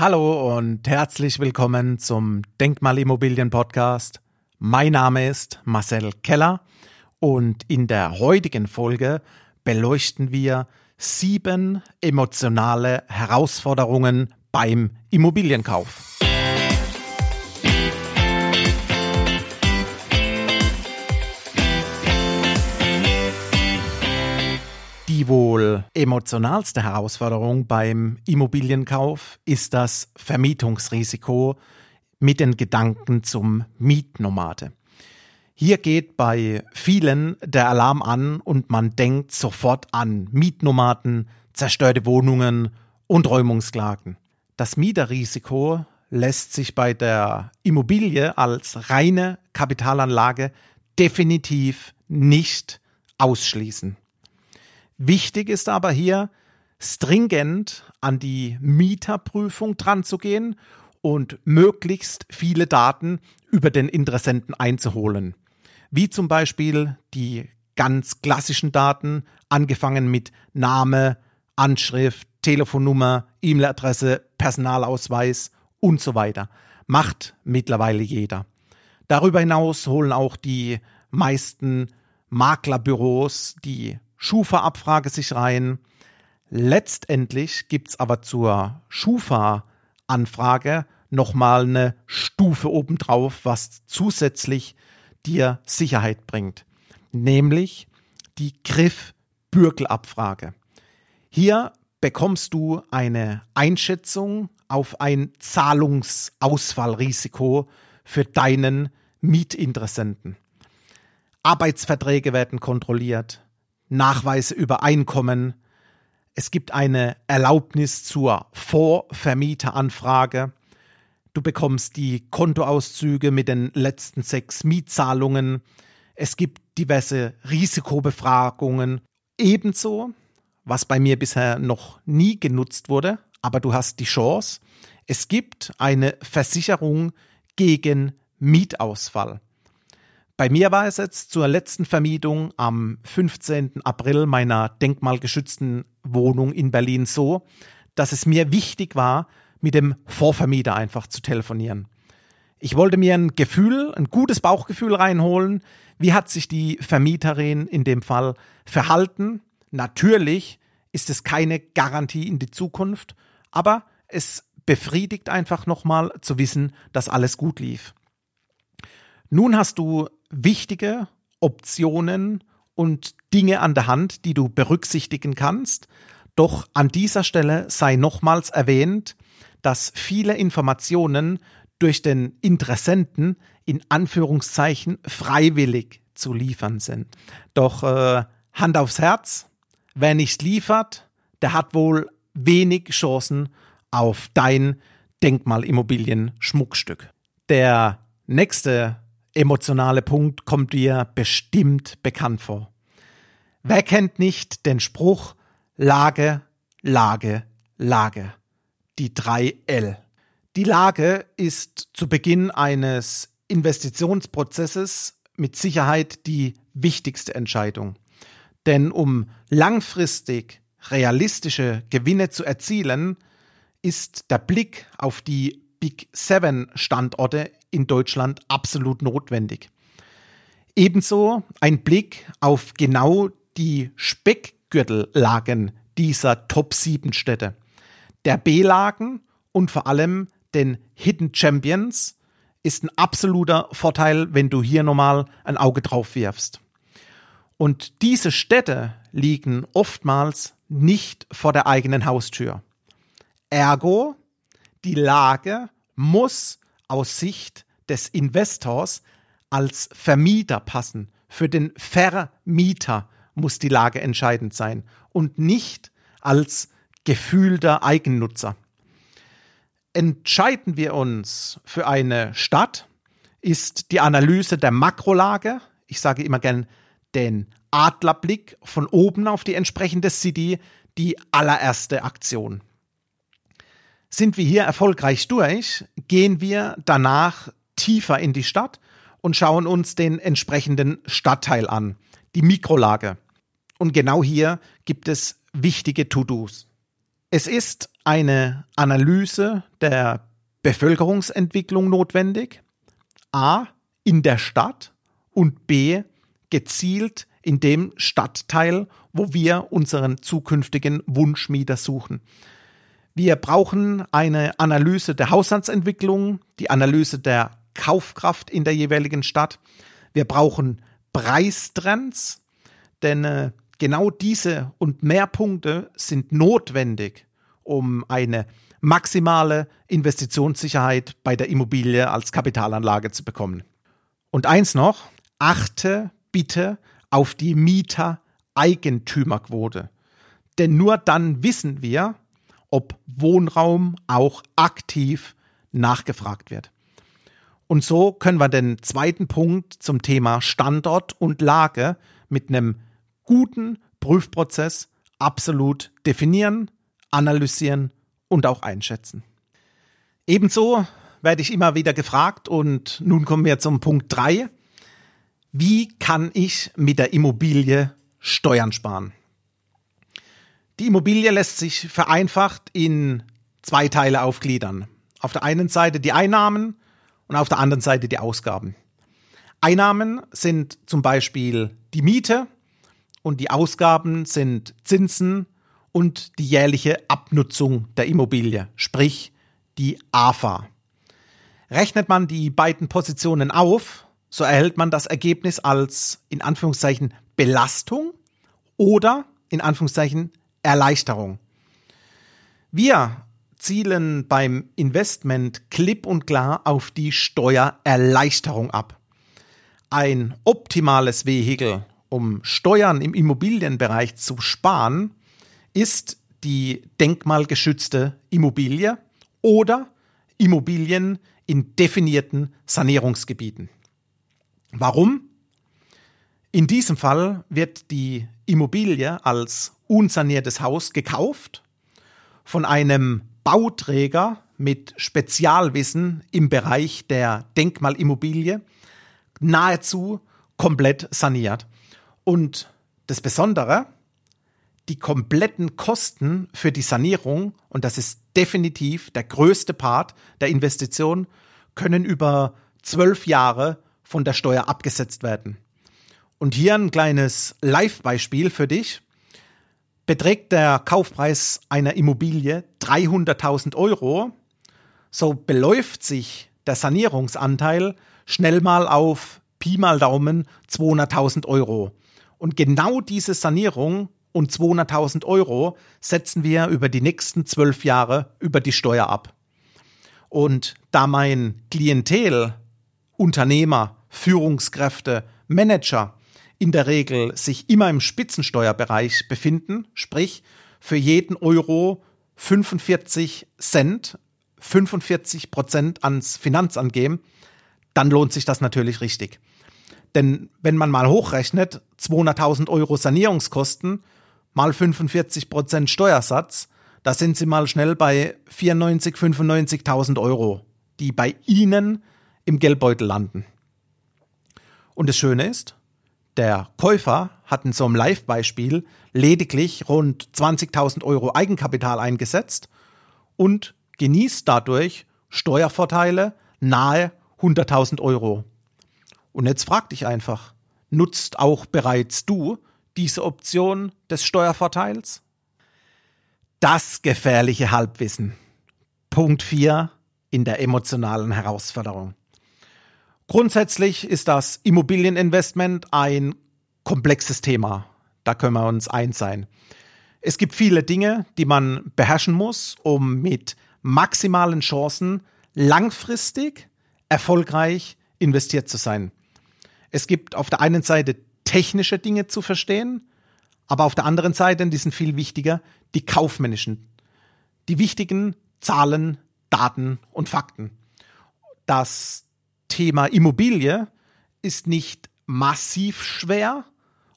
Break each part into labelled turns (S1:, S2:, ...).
S1: Hallo und herzlich willkommen zum Denkmalimmobilien Podcast. Mein Name ist Marcel Keller und in der heutigen Folge beleuchten wir sieben emotionale Herausforderungen beim Immobilienkauf. Die wohl emotionalste Herausforderung beim Immobilienkauf ist das Vermietungsrisiko mit den Gedanken zum Mietnomade. Hier geht bei vielen der Alarm an und man denkt sofort an Mietnomaden, zerstörte Wohnungen und Räumungsklagen. Das Mieterrisiko lässt sich bei der Immobilie als reine Kapitalanlage definitiv nicht ausschließen. Wichtig ist aber hier, stringent an die Mieterprüfung dran zu gehen und möglichst viele Daten über den Interessenten einzuholen. Wie zum Beispiel die ganz klassischen Daten, angefangen mit Name, Anschrift, Telefonnummer, E-Mail-Adresse, Personalausweis und so weiter. Macht mittlerweile jeder. Darüber hinaus holen auch die meisten Maklerbüros die Schufa-Abfrage sich rein. Letztendlich gibt's aber zur Schufa-Anfrage nochmal eine Stufe obendrauf, was zusätzlich dir Sicherheit bringt. Nämlich die Griff-Bürgelabfrage. Hier bekommst du eine Einschätzung auf ein Zahlungsausfallrisiko für deinen Mietinteressenten. Arbeitsverträge werden kontrolliert. Nachweise über Einkommen. Es gibt eine Erlaubnis zur Vorvermieteranfrage. Du bekommst die Kontoauszüge mit den letzten sechs Mietzahlungen. Es gibt diverse Risikobefragungen. Ebenso, was bei mir bisher noch nie genutzt wurde, aber du hast die Chance, es gibt eine Versicherung gegen Mietausfall. Bei mir war es jetzt zur letzten Vermietung am 15. April meiner denkmalgeschützten Wohnung in Berlin so, dass es mir wichtig war, mit dem Vorvermieter einfach zu telefonieren. Ich wollte mir ein Gefühl, ein gutes Bauchgefühl reinholen. Wie hat sich die Vermieterin in dem Fall verhalten? Natürlich ist es keine Garantie in die Zukunft, aber es befriedigt einfach nochmal zu wissen, dass alles gut lief. Nun hast du wichtige Optionen und Dinge an der Hand, die du berücksichtigen kannst. Doch an dieser Stelle sei nochmals erwähnt, dass viele Informationen durch den Interessenten in Anführungszeichen freiwillig zu liefern sind. Doch äh, Hand aufs Herz, wer nicht liefert, der hat wohl wenig Chancen auf dein Denkmalimmobilien-Schmuckstück. Der nächste emotionale Punkt kommt dir bestimmt bekannt vor. Wer kennt nicht den Spruch Lage, Lage, Lage? Die drei L. Die Lage ist zu Beginn eines Investitionsprozesses mit Sicherheit die wichtigste Entscheidung. Denn um langfristig realistische Gewinne zu erzielen, ist der Blick auf die Big Seven Standorte in Deutschland absolut notwendig. Ebenso ein Blick auf genau die Speckgürtellagen dieser Top 7 Städte. Der B-Lagen und vor allem den Hidden Champions ist ein absoluter Vorteil, wenn du hier nochmal ein Auge drauf wirfst. Und diese Städte liegen oftmals nicht vor der eigenen Haustür. Ergo die Lage muss aus Sicht des Investors als Vermieter passen. Für den Vermieter muss die Lage entscheidend sein und nicht als gefühlter Eigennutzer. Entscheiden wir uns für eine Stadt, ist die Analyse der Makrolage, ich sage immer gern den Adlerblick von oben auf die entsprechende City, die allererste Aktion. Sind wir hier erfolgreich durch, gehen wir danach tiefer in die Stadt und schauen uns den entsprechenden Stadtteil an, die Mikrolage. Und genau hier gibt es wichtige To-Dos. Es ist eine Analyse der Bevölkerungsentwicklung notwendig. A. In der Stadt und B. Gezielt in dem Stadtteil, wo wir unseren zukünftigen Wunschmieter suchen. Wir brauchen eine Analyse der Haushaltsentwicklung, die Analyse der Kaufkraft in der jeweiligen Stadt. Wir brauchen Preistrends, denn äh, genau diese und mehr Punkte sind notwendig, um eine maximale Investitionssicherheit bei der Immobilie als Kapitalanlage zu bekommen. Und eins noch, achte bitte auf die Mieter-Eigentümerquote. Denn nur dann wissen wir, ob Wohnraum auch aktiv nachgefragt wird. Und so können wir den zweiten Punkt zum Thema Standort und Lage mit einem guten Prüfprozess absolut definieren, analysieren und auch einschätzen. Ebenso werde ich immer wieder gefragt und nun kommen wir zum Punkt drei: Wie kann ich mit der Immobilie Steuern sparen? Die Immobilie lässt sich vereinfacht in zwei Teile aufgliedern. Auf der einen Seite die Einnahmen und auf der anderen Seite die Ausgaben. Einnahmen sind zum Beispiel die Miete und die Ausgaben sind Zinsen und die jährliche Abnutzung der Immobilie, sprich die AFA. Rechnet man die beiden Positionen auf, so erhält man das Ergebnis als in Anführungszeichen Belastung oder in Anführungszeichen Erleichterung. Wir zielen beim Investment klipp und klar auf die Steuererleichterung ab. Ein optimales Vehikel, um Steuern im Immobilienbereich zu sparen, ist die denkmalgeschützte Immobilie oder Immobilien in definierten Sanierungsgebieten. Warum? In diesem Fall wird die Immobilie als unsaniertes Haus gekauft von einem Bauträger mit Spezialwissen im Bereich der Denkmalimmobilie nahezu komplett saniert. Und das Besondere, die kompletten Kosten für die Sanierung, und das ist definitiv der größte Part der Investition, können über zwölf Jahre von der Steuer abgesetzt werden. Und hier ein kleines Live-Beispiel für dich. Beträgt der Kaufpreis einer Immobilie 300.000 Euro, so beläuft sich der Sanierungsanteil schnell mal auf Pi mal Daumen 200.000 Euro. Und genau diese Sanierung und 200.000 Euro setzen wir über die nächsten zwölf Jahre über die Steuer ab. Und da mein Klientel, Unternehmer, Führungskräfte, Manager in der Regel sich immer im Spitzensteuerbereich befinden, sprich für jeden Euro 45 Cent, 45 Prozent ans Finanzamt geben, dann lohnt sich das natürlich richtig. Denn wenn man mal hochrechnet, 200.000 Euro Sanierungskosten mal 45 Prozent Steuersatz, da sind sie mal schnell bei 94, 95.000 Euro, die bei Ihnen im Geldbeutel landen. Und das Schöne ist, der Käufer hat in so einem Live-Beispiel lediglich rund 20.000 Euro Eigenkapital eingesetzt und genießt dadurch Steuervorteile nahe 100.000 Euro. Und jetzt frag dich einfach, nutzt auch bereits du diese Option des Steuervorteils? Das gefährliche Halbwissen. Punkt 4 in der emotionalen Herausforderung. Grundsätzlich ist das Immobilieninvestment ein komplexes Thema. Da können wir uns eins sein. Es gibt viele Dinge, die man beherrschen muss, um mit maximalen Chancen langfristig erfolgreich investiert zu sein. Es gibt auf der einen Seite technische Dinge zu verstehen, aber auf der anderen Seite, die sind viel wichtiger, die kaufmännischen, die wichtigen Zahlen, Daten und Fakten. Das Thema Immobilie ist nicht massiv schwer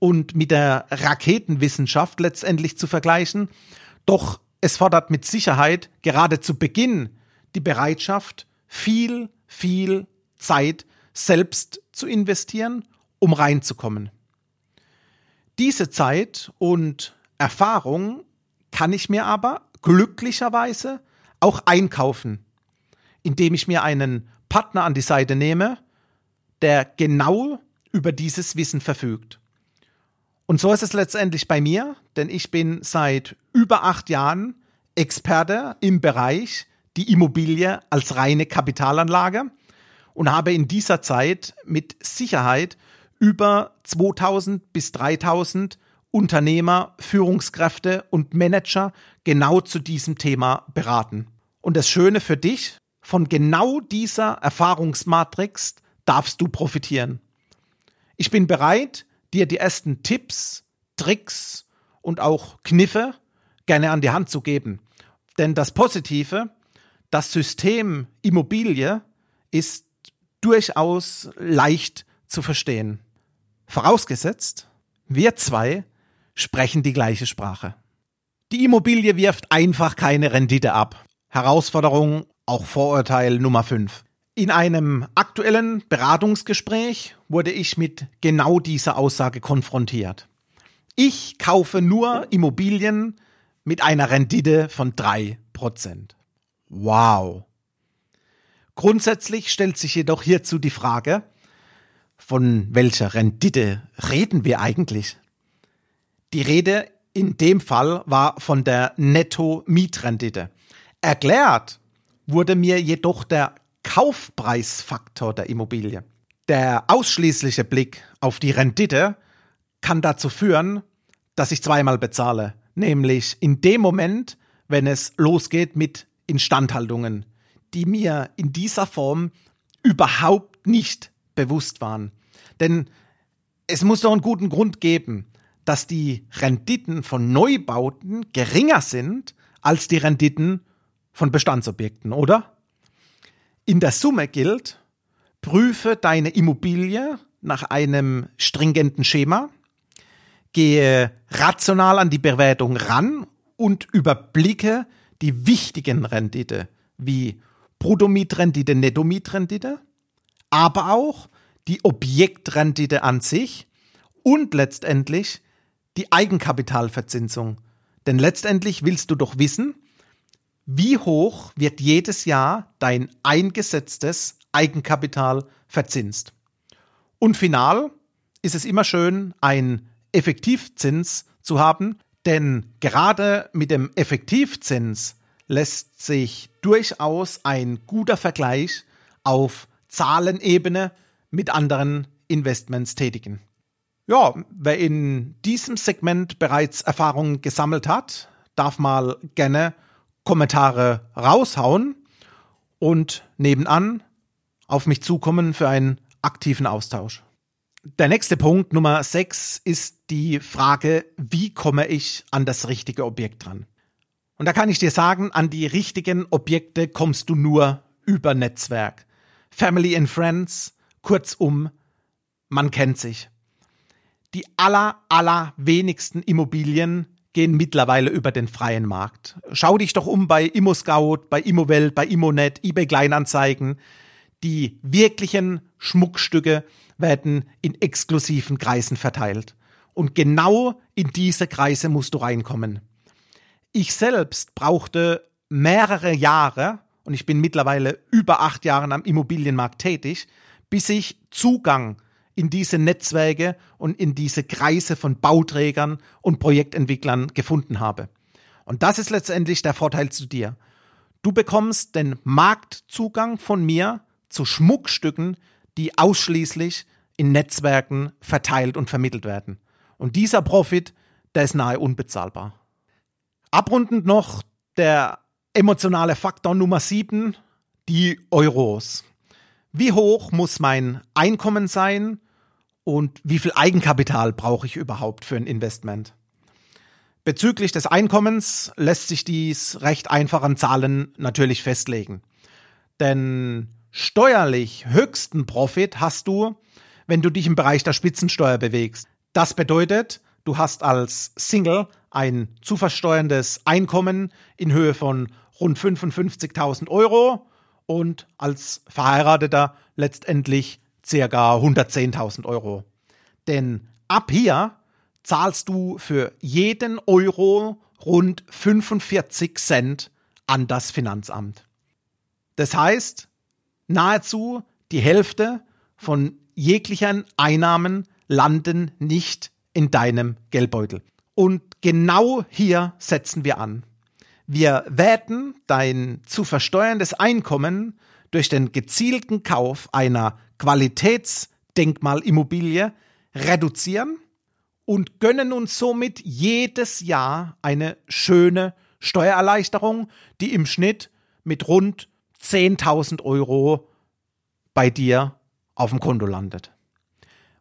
S1: und mit der Raketenwissenschaft letztendlich zu vergleichen, doch es fordert mit Sicherheit gerade zu Beginn die Bereitschaft, viel, viel Zeit selbst zu investieren, um reinzukommen. Diese Zeit und Erfahrung kann ich mir aber glücklicherweise auch einkaufen, indem ich mir einen Partner an die Seite nehme, der genau über dieses Wissen verfügt. Und so ist es letztendlich bei mir, denn ich bin seit über acht Jahren Experte im Bereich die Immobilie als reine Kapitalanlage und habe in dieser Zeit mit Sicherheit über 2000 bis 3000 Unternehmer, Führungskräfte und Manager genau zu diesem Thema beraten. Und das Schöne für dich, von genau dieser Erfahrungsmatrix darfst du profitieren. Ich bin bereit, dir die ersten Tipps, Tricks und auch Kniffe gerne an die Hand zu geben. Denn das Positive, das System Immobilie ist durchaus leicht zu verstehen. Vorausgesetzt, wir zwei sprechen die gleiche Sprache. Die Immobilie wirft einfach keine Rendite ab. Herausforderung, auch Vorurteil Nummer 5. In einem aktuellen Beratungsgespräch wurde ich mit genau dieser Aussage konfrontiert. Ich kaufe nur Immobilien mit einer Rendite von 3%. Wow. Grundsätzlich stellt sich jedoch hierzu die Frage, von welcher Rendite reden wir eigentlich? Die Rede in dem Fall war von der Netto-Mietrendite. Erklärt wurde mir jedoch der Kaufpreisfaktor der Immobilie. Der ausschließliche Blick auf die Rendite kann dazu führen, dass ich zweimal bezahle, nämlich in dem Moment, wenn es losgeht mit Instandhaltungen, die mir in dieser Form überhaupt nicht bewusst waren. Denn es muss doch einen guten Grund geben, dass die Renditen von Neubauten geringer sind als die Renditen von Bestandsobjekten, oder? In der Summe gilt, prüfe deine Immobilie nach einem stringenten Schema, gehe rational an die Bewertung ran und überblicke die wichtigen Rendite wie Bruttomietrendite, Nettomietrendite, aber auch die Objektrendite an sich und letztendlich die Eigenkapitalverzinsung. Denn letztendlich willst du doch wissen, wie hoch wird jedes Jahr dein eingesetztes Eigenkapital verzinst. Und final ist es immer schön, einen Effektivzins zu haben, denn gerade mit dem Effektivzins lässt sich durchaus ein guter Vergleich auf Zahlenebene mit anderen Investments tätigen. Ja, wer in diesem Segment bereits Erfahrungen gesammelt hat, darf mal gerne Kommentare raushauen und nebenan auf mich zukommen für einen aktiven Austausch. Der nächste Punkt, Nummer 6, ist die Frage, wie komme ich an das richtige Objekt dran? Und da kann ich dir sagen, an die richtigen Objekte kommst du nur über Netzwerk. Family and Friends, kurzum, man kennt sich. Die aller, aller wenigsten Immobilien gehen mittlerweile über den freien Markt. Schau dich doch um bei ImmoScout, bei ImmoWelt, bei ImmoNet, eBay Kleinanzeigen. Die wirklichen Schmuckstücke werden in exklusiven Kreisen verteilt. Und genau in diese Kreise musst du reinkommen. Ich selbst brauchte mehrere Jahre, und ich bin mittlerweile über acht Jahre am Immobilienmarkt tätig, bis ich Zugang in diese Netzwerke und in diese Kreise von Bauträgern und Projektentwicklern gefunden habe. Und das ist letztendlich der Vorteil zu dir. Du bekommst den Marktzugang von mir zu Schmuckstücken, die ausschließlich in Netzwerken verteilt und vermittelt werden. Und dieser Profit, der ist nahe unbezahlbar. Abrundend noch der emotionale Faktor Nummer 7, die Euros. Wie hoch muss mein Einkommen sein und wie viel Eigenkapital brauche ich überhaupt für ein Investment? Bezüglich des Einkommens lässt sich dies recht einfach an Zahlen natürlich festlegen. Denn steuerlich höchsten Profit hast du, wenn du dich im Bereich der Spitzensteuer bewegst. Das bedeutet, du hast als Single ein zu versteuerndes Einkommen in Höhe von rund 55.000 Euro und als Verheirateter letztendlich circa 110.000 Euro. Denn ab hier zahlst du für jeden Euro rund 45 Cent an das Finanzamt. Das heißt, nahezu die Hälfte von jeglichen Einnahmen landen nicht in deinem Geldbeutel. Und genau hier setzen wir an. Wir werten dein zu versteuerndes Einkommen durch den gezielten Kauf einer Qualitätsdenkmalimmobilie reduzieren und gönnen uns somit jedes Jahr eine schöne Steuererleichterung, die im Schnitt mit rund 10.000 Euro bei dir auf dem Konto landet.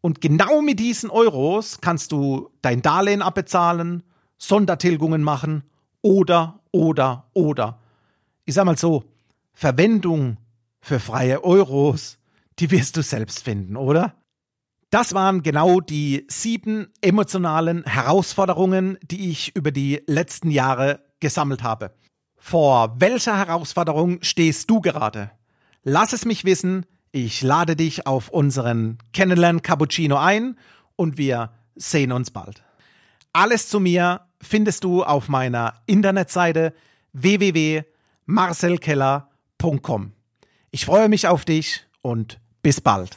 S1: Und genau mit diesen Euros kannst du dein Darlehen abbezahlen, Sondertilgungen machen oder, oder, oder. Ich sag mal so, Verwendung für freie Euros, die wirst du selbst finden, oder? Das waren genau die sieben emotionalen Herausforderungen, die ich über die letzten Jahre gesammelt habe. Vor welcher Herausforderung stehst du gerade? Lass es mich wissen. Ich lade dich auf unseren Kennenlern Cappuccino ein und wir sehen uns bald. Alles zu mir findest du auf meiner Internetseite www.marcelkeller.com. Ich freue mich auf dich und bis bald.